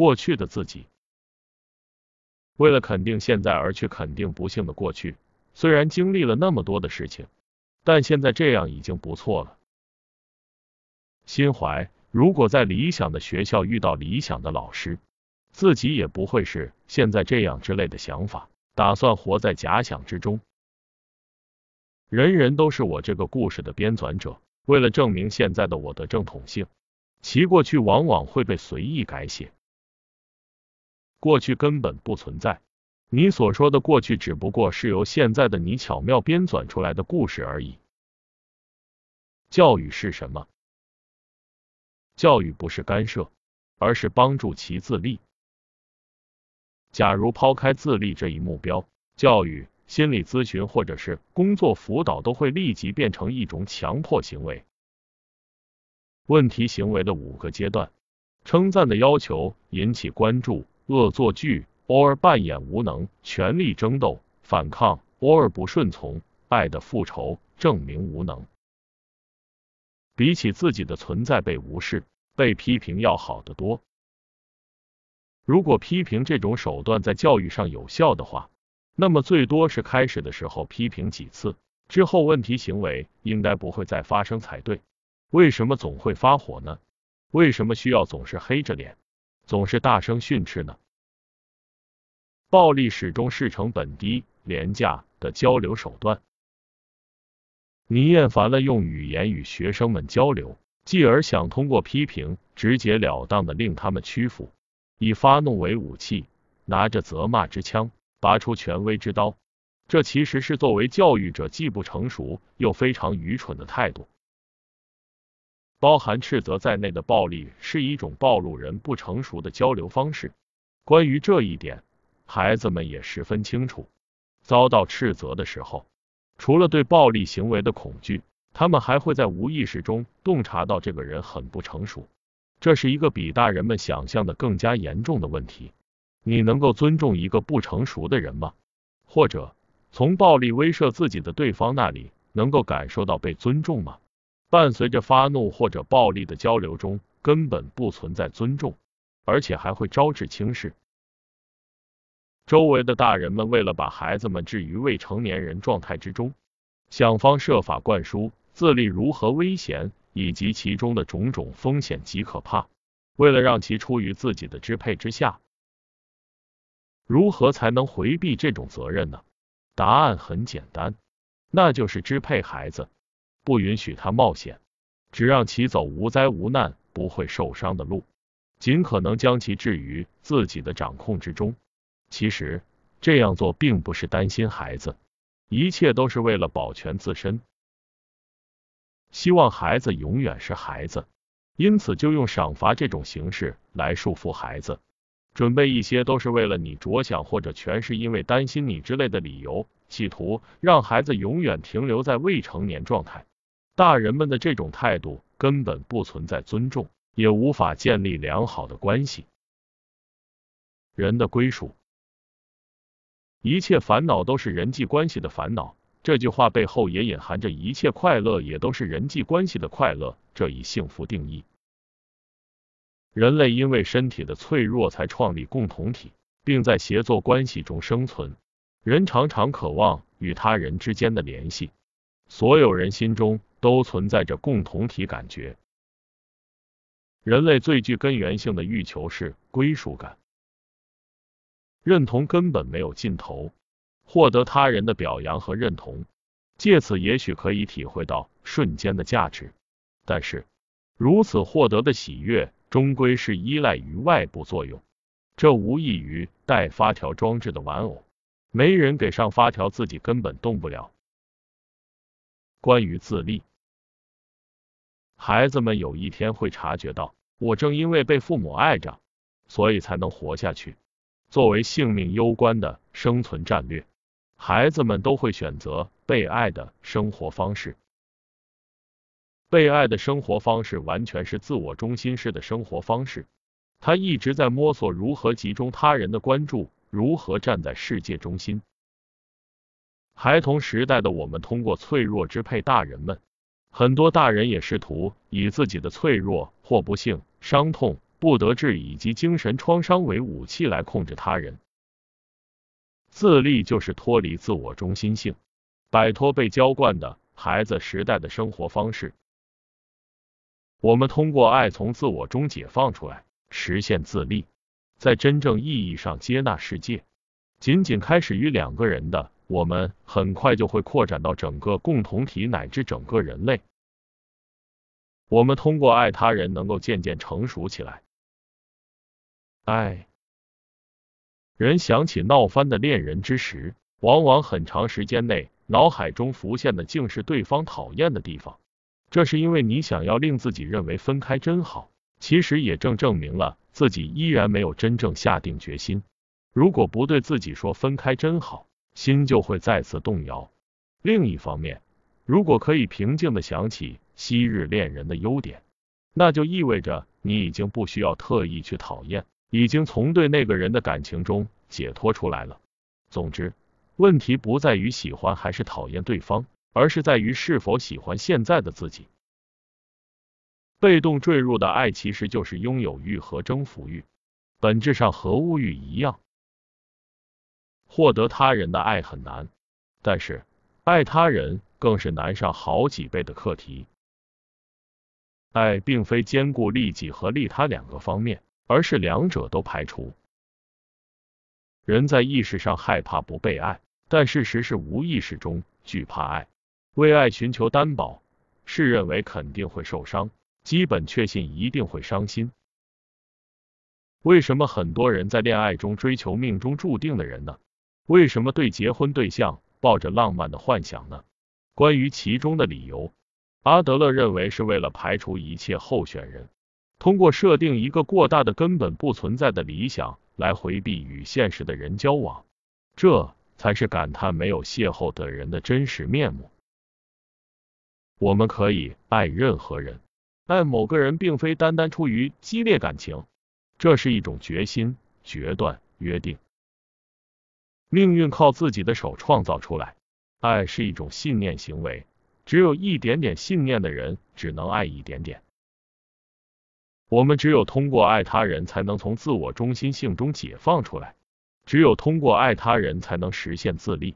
过去的自己。为了肯定现在而去肯定不幸的过去，虽然经历了那么多的事情，但现在这样已经不错了。心怀，如果在理想的学校遇到理想的老师，自己也不会是现在这样之类的想法，打算活在假想之中。人人都是我这个故事的编纂者，为了证明现在的我的正统性，其过去往往会被随意改写。过去根本不存在，你所说的过去只不过是由现在的你巧妙编纂出来的故事而已。教育是什么？教育不是干涉，而是帮助其自立。假如抛开自立这一目标，教育。心理咨询或者是工作辅导都会立即变成一种强迫行为。问题行为的五个阶段：称赞的要求、引起关注、恶作剧、偶尔扮演无能、权力争斗、反抗、偶尔不顺从、爱的复仇、证明无能。比起自己的存在被无视、被批评要好得多。如果批评这种手段在教育上有效的话。那么最多是开始的时候批评几次，之后问题行为应该不会再发生才对。为什么总会发火呢？为什么需要总是黑着脸，总是大声训斥呢？暴力始终是成本低、廉价的交流手段。你厌烦了用语言与学生们交流，继而想通过批评直截了当的令他们屈服，以发怒为武器，拿着责骂之枪。拔出权威之刀，这其实是作为教育者既不成熟又非常愚蠢的态度。包含斥责在内的暴力是一种暴露人不成熟的交流方式。关于这一点，孩子们也十分清楚。遭到斥责的时候，除了对暴力行为的恐惧，他们还会在无意识中洞察到这个人很不成熟。这是一个比大人们想象的更加严重的问题。你能够尊重一个不成熟的人吗？或者从暴力威慑自己的对方那里能够感受到被尊重吗？伴随着发怒或者暴力的交流中根本不存在尊重，而且还会招致轻视。周围的大人们为了把孩子们置于未成年人状态之中，想方设法灌输自立如何危险，以及其中的种种风险极可怕。为了让其出于自己的支配之下。如何才能回避这种责任呢？答案很简单，那就是支配孩子，不允许他冒险，只让其走无灾无难、不会受伤的路，尽可能将其置于自己的掌控之中。其实这样做并不是担心孩子，一切都是为了保全自身。希望孩子永远是孩子，因此就用赏罚这种形式来束缚孩子。准备一些都是为了你着想，或者全是因为担心你之类的理由，企图让孩子永远停留在未成年状态。大人们的这种态度根本不存在尊重，也无法建立良好的关系。人的归属，一切烦恼都是人际关系的烦恼。这句话背后也隐含着一切快乐也都是人际关系的快乐这一幸福定义。人类因为身体的脆弱才创立共同体，并在协作关系中生存。人常常渴望与他人之间的联系，所有人心中都存在着共同体感觉。人类最具根源性的欲求是归属感，认同根本没有尽头。获得他人的表扬和认同，借此也许可以体会到瞬间的价值，但是如此获得的喜悦。终归是依赖于外部作用，这无异于带发条装置的玩偶，没人给上发条，自己根本动不了。关于自立，孩子们有一天会察觉到，我正因为被父母爱着，所以才能活下去。作为性命攸关的生存战略，孩子们都会选择被爱的生活方式。被爱的生活方式完全是自我中心式的生活方式，他一直在摸索如何集中他人的关注，如何站在世界中心。孩童时代的我们通过脆弱支配大人们，很多大人也试图以自己的脆弱或不幸、伤痛不得志以及精神创伤为武器来控制他人。自立就是脱离自我中心性，摆脱被娇惯的孩子时代的生活方式。我们通过爱从自我中解放出来，实现自立，在真正意义上接纳世界。仅仅开始于两个人的，我们很快就会扩展到整个共同体乃至整个人类。我们通过爱他人，能够渐渐成熟起来。爱。人想起闹翻的恋人之时，往往很长时间内脑海中浮现的竟是对方讨厌的地方。这是因为你想要令自己认为分开真好，其实也正证明了自己依然没有真正下定决心。如果不对自己说分开真好，心就会再次动摇。另一方面，如果可以平静的想起昔日恋人的优点，那就意味着你已经不需要特意去讨厌。已经从对那个人的感情中解脱出来了。总之，问题不在于喜欢还是讨厌对方，而是在于是否喜欢现在的自己。被动坠入的爱其实就是拥有欲和征服欲，本质上和物欲一样。获得他人的爱很难，但是爱他人更是难上好几倍的课题。爱并非兼顾利己和利他两个方面。而是两者都排除。人在意识上害怕不被爱，但事实是无意识中惧怕爱。为爱寻求担保，是认为肯定会受伤，基本确信一定会伤心。为什么很多人在恋爱中追求命中注定的人呢？为什么对结婚对象抱着浪漫的幻想呢？关于其中的理由，阿德勒认为是为了排除一切候选人。通过设定一个过大的、根本不存在的理想来回避与现实的人交往，这才是感叹没有邂逅的人的真实面目。我们可以爱任何人，爱某个人并非单单出于激烈感情，这是一种决心、决断、约定。命运靠自己的手创造出来，爱是一种信念行为，只有一点点信念的人只能爱一点点。我们只有通过爱他人，才能从自我中心性中解放出来；只有通过爱他人，才能实现自立，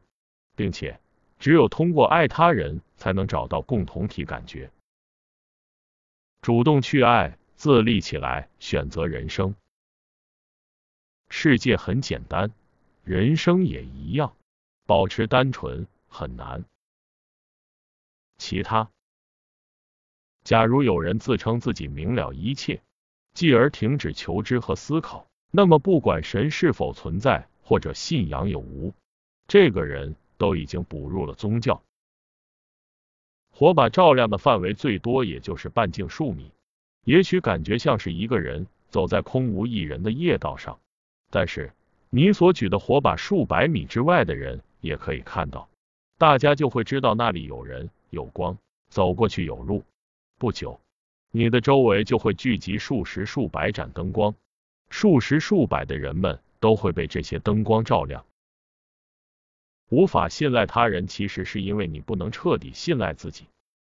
并且只有通过爱他人，才能找到共同体感觉。主动去爱，自立起来，选择人生。世界很简单，人生也一样，保持单纯很难。其他。假如有人自称自己明了一切，继而停止求知和思考，那么不管神是否存在或者信仰有无，这个人都已经步入了宗教。火把照亮的范围最多也就是半径数米，也许感觉像是一个人走在空无一人的夜道上，但是你所举的火把数百米之外的人也可以看到，大家就会知道那里有人有光，走过去有路。不久，你的周围就会聚集数十数百盏灯光，数十数百的人们都会被这些灯光照亮。无法信赖他人，其实是因为你不能彻底信赖自己。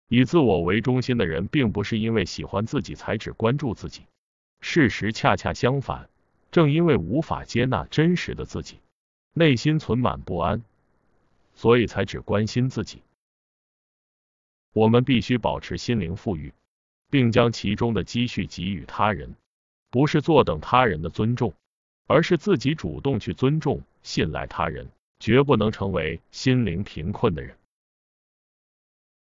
以自我为中心的人，并不是因为喜欢自己才只关注自己，事实恰恰相反。正因为无法接纳真实的自己，内心存满不安，所以才只关心自己。我们必须保持心灵富裕，并将其中的积蓄给予他人，不是坐等他人的尊重，而是自己主动去尊重、信赖他人。绝不能成为心灵贫困的人。